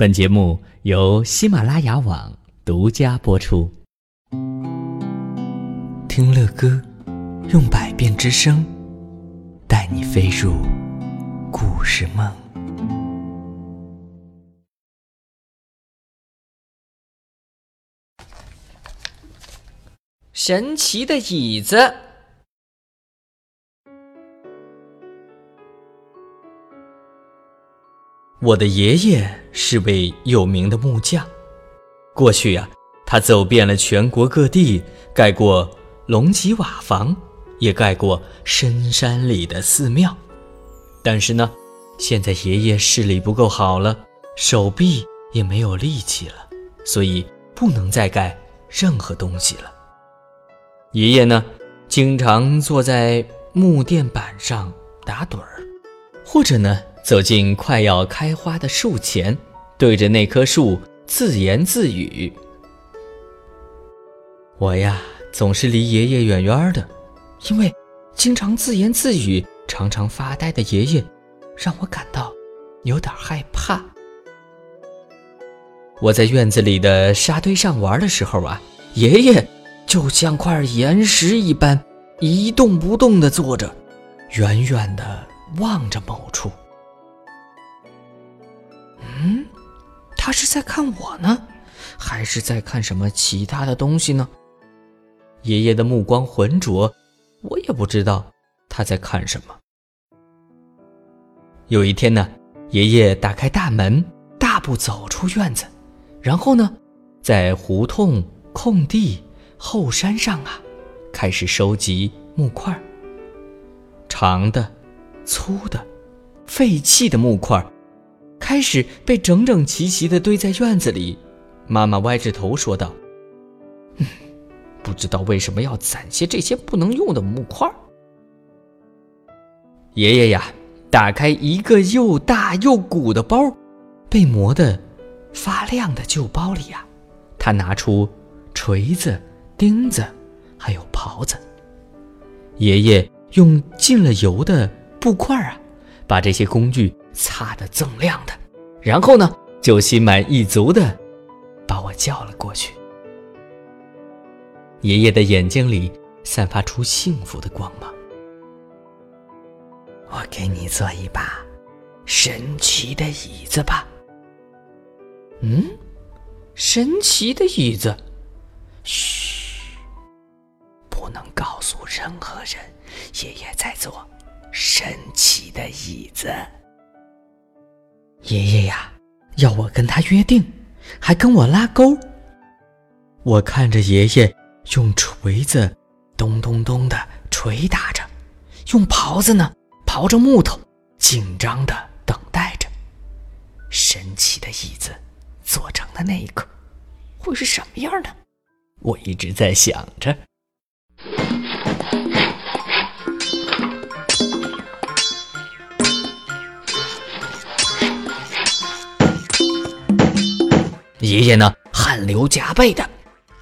本节目由喜马拉雅网独家播出。听乐歌，用百变之声，带你飞入故事梦。神奇的椅子。我的爷爷是位有名的木匠，过去呀，他走遍了全国各地，盖过龙脊瓦房，也盖过深山里的寺庙。但是呢，现在爷爷视力不够好了，手臂也没有力气了，所以不能再盖任何东西了。爷爷呢，经常坐在木垫板上打盹儿，或者呢。走进快要开花的树前，对着那棵树自言自语。我呀，总是离爷爷远远的，因为经常自言自语、常常发呆的爷爷，让我感到有点害怕。我在院子里的沙堆上玩的时候啊，爷爷就像块岩石一般，一动不动地坐着，远远地望着某处。嗯，他是在看我呢，还是在看什么其他的东西呢？爷爷的目光浑浊，我也不知道他在看什么。有一天呢，爷爷打开大门，大步走出院子，然后呢，在胡同、空地、后山上啊，开始收集木块长的、粗的、废弃的木块开始被整整齐齐地堆在院子里，妈妈歪着头说道：“嗯，不知道为什么要攒些这些不能用的木块。”爷爷呀，打开一个又大又鼓的包，被磨得发亮的旧包里呀，他拿出锤子、钉子，还有刨子。爷爷用浸了油的布块啊，把这些工具。擦得锃亮的，然后呢，就心满意足的把我叫了过去。爷爷的眼睛里散发出幸福的光芒。我给你做一把神奇的椅子吧。嗯，神奇的椅子，嘘，不能告诉任何人，爷爷在做神奇的椅子。爷爷呀，要我跟他约定，还跟我拉钩。我看着爷爷用锤子咚咚咚的捶打着，用刨子呢刨着木头，紧张的等待着。神奇的椅子做成的那一刻，会是什么样呢？我一直在想着。爷爷呢，汗流浃背的，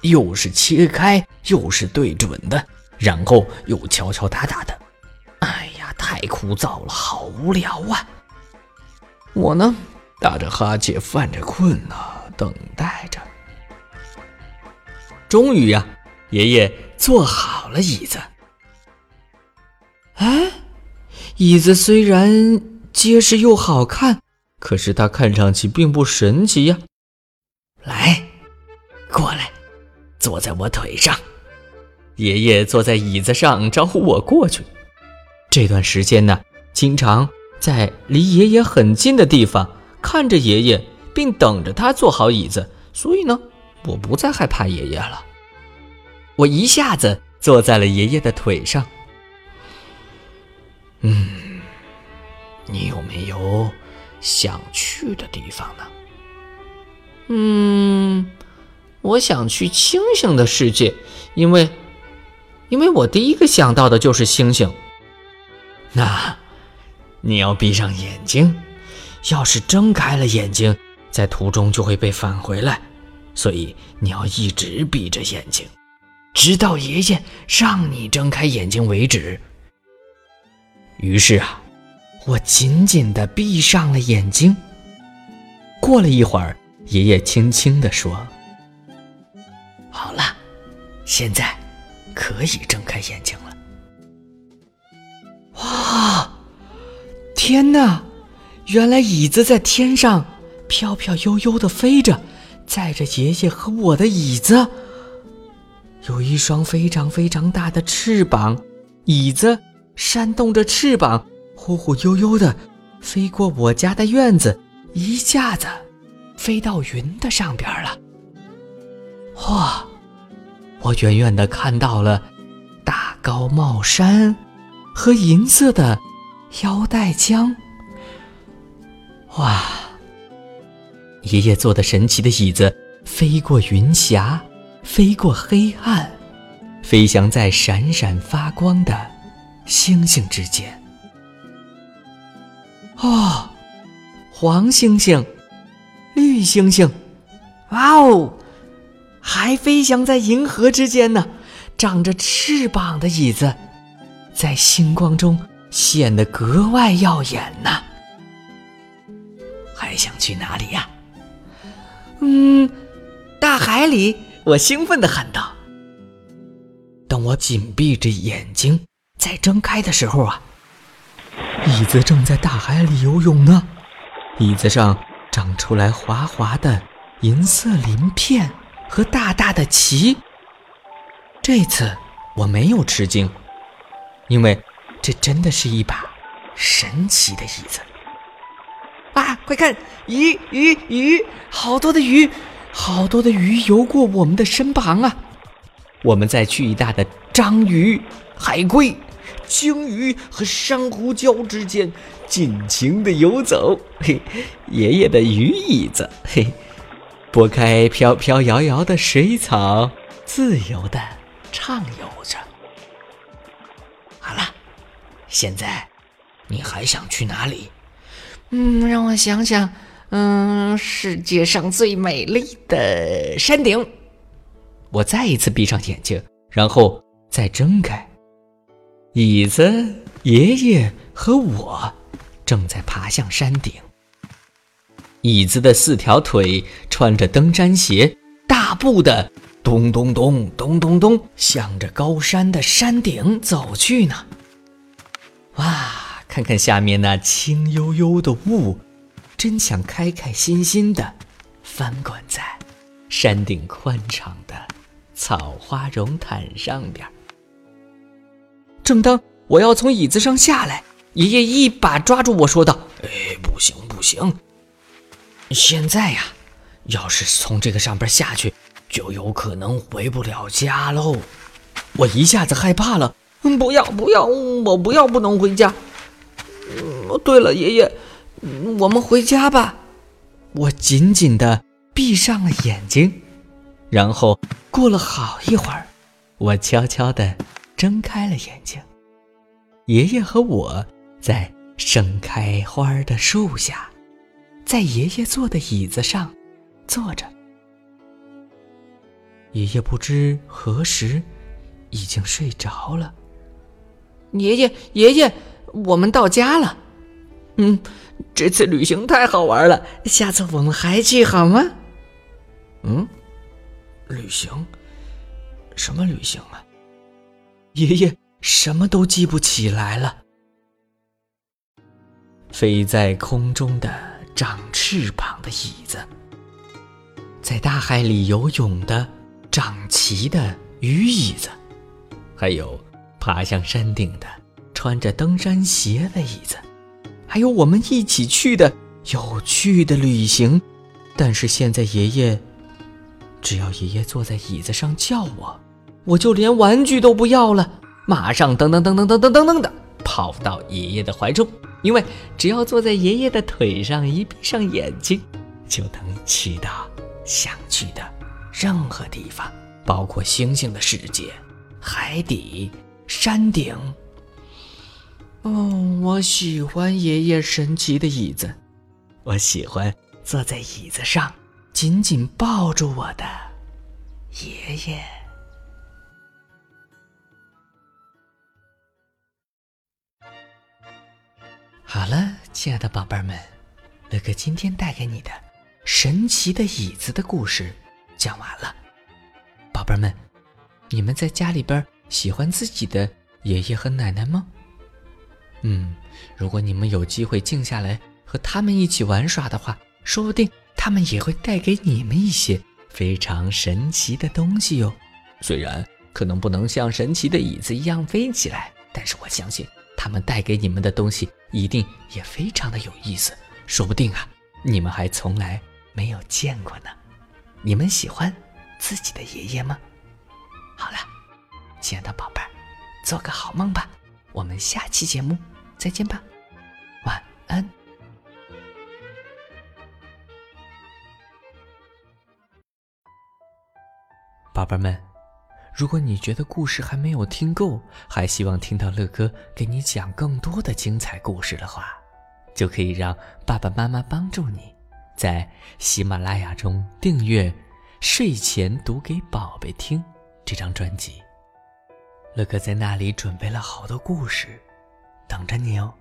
又是切开，又是对准的，然后又敲敲打打的。哎呀，太枯燥了，好无聊啊！我呢，打着哈欠，犯着困呢，等待着。终于呀，爷爷坐好了椅子。哎，椅子虽然结实又好看，可是它看上去并不神奇呀。来，过来，坐在我腿上。爷爷坐在椅子上招呼我过去。这段时间呢，经常在离爷爷很近的地方看着爷爷，并等着他坐好椅子。所以呢，我不再害怕爷爷了。我一下子坐在了爷爷的腿上。嗯，你有没有想去的地方呢？嗯，我想去星星的世界，因为，因为我第一个想到的就是星星。那，你要闭上眼睛，要是睁开了眼睛，在途中就会被返回来，所以你要一直闭着眼睛，直到爷爷让你睁开眼睛为止。于是啊，我紧紧地闭上了眼睛。过了一会儿，爷爷轻轻地说：“好了，现在可以睁开眼睛了。”哇！天哪！原来椅子在天上飘飘悠悠的飞着，载着爷爷和我的椅子。有一双非常非常大的翅膀，椅子扇动着翅膀，忽忽悠悠的飞过我家的院子，一下子飞到云的上边了。哇！我远远的看到了大高帽山和银色的腰带江。哇！爷爷坐的神奇的椅子飞过云霞。飞过黑暗，飞翔在闪闪发光的星星之间。哦，黄星星，绿星星，哇哦，还飞翔在银河之间呢！长着翅膀的椅子，在星光中显得格外耀眼呢。还想去哪里呀？嗯，大海里。我兴奋地喊道：“等我紧闭着眼睛再睁开的时候啊，椅子正在大海里游泳呢。椅子上长出来滑滑的银色鳞片和大大的鳍。这次我没有吃惊，因为这真的是一把神奇的椅子。啊，快看，鱼鱼鱼，好多的鱼！”好多的鱼游过我们的身旁啊！我们在巨大的章鱼、海龟、鲸鱼和珊瑚礁之间尽情的游走。嘿，爷爷的鱼椅子，嘿，拨开飘飘摇摇的水草，自由的畅游着。好了，现在你还想去哪里？嗯，让我想想。嗯，世界上最美丽的山顶。我再一次闭上眼睛，然后再睁开。椅子、爷爷和我正在爬向山顶。椅子的四条腿穿着登山鞋，大步的咚咚咚咚咚咚，向着高山的山顶走去呢。哇，看看下面那青悠悠的雾。真想开开心心的翻滚在山顶宽敞的草花绒毯上边。正当我要从椅子上下来，爷爷一把抓住我说道：“哎，不行不行！现在呀，要是从这个上边下去，就有可能回不了家喽。”我一下子害怕了，“不要不要，我不要不能回家。”，对了，爷爷。我们回家吧。我紧紧的闭上了眼睛，然后过了好一会儿，我悄悄的睁开了眼睛。爷爷和我在盛开花的树下，在爷爷坐的椅子上坐着。爷爷不知何时已经睡着了。爷爷，爷爷，我们到家了。嗯。这次旅行太好玩了，下次我们还去好吗？嗯，旅行？什么旅行啊？爷爷什么都记不起来了。飞在空中的长翅膀的椅子，在大海里游泳的长鳍的鱼椅子，还有爬向山顶的穿着登山鞋的椅子。还有我们一起去的有趣的旅行，但是现在爷爷，只要爷爷坐在椅子上叫我，我就连玩具都不要了，马上噔噔噔噔噔噔噔噔的跑到爷爷的怀中，因为只要坐在爷爷的腿上，一闭上眼睛，就能去到想去的任何地方，包括星星的世界、海底、山顶。哦，我喜欢爷爷神奇的椅子，我喜欢坐在椅子上，紧紧抱住我的爷爷。好了，亲爱的宝贝们，乐哥今天带给你的神奇的椅子的故事讲完了。宝贝们，你们在家里边喜欢自己的爷爷和奶奶吗？嗯，如果你们有机会静下来和他们一起玩耍的话，说不定他们也会带给你们一些非常神奇的东西哟。虽然可能不能像神奇的椅子一样飞起来，但是我相信他们带给你们的东西一定也非常的有意思。说不定啊，你们还从来没有见过呢。你们喜欢自己的爷爷吗？好了，亲爱的宝贝儿，做个好梦吧。我们下期节目再见吧，晚安。宝贝们，如果你觉得故事还没有听够，还希望听到乐哥给你讲更多的精彩故事的话，就可以让爸爸妈妈帮助你，在喜马拉雅中订阅《睡前读给宝贝听》这张专辑。乐哥在那里准备了好多故事，等着你哦。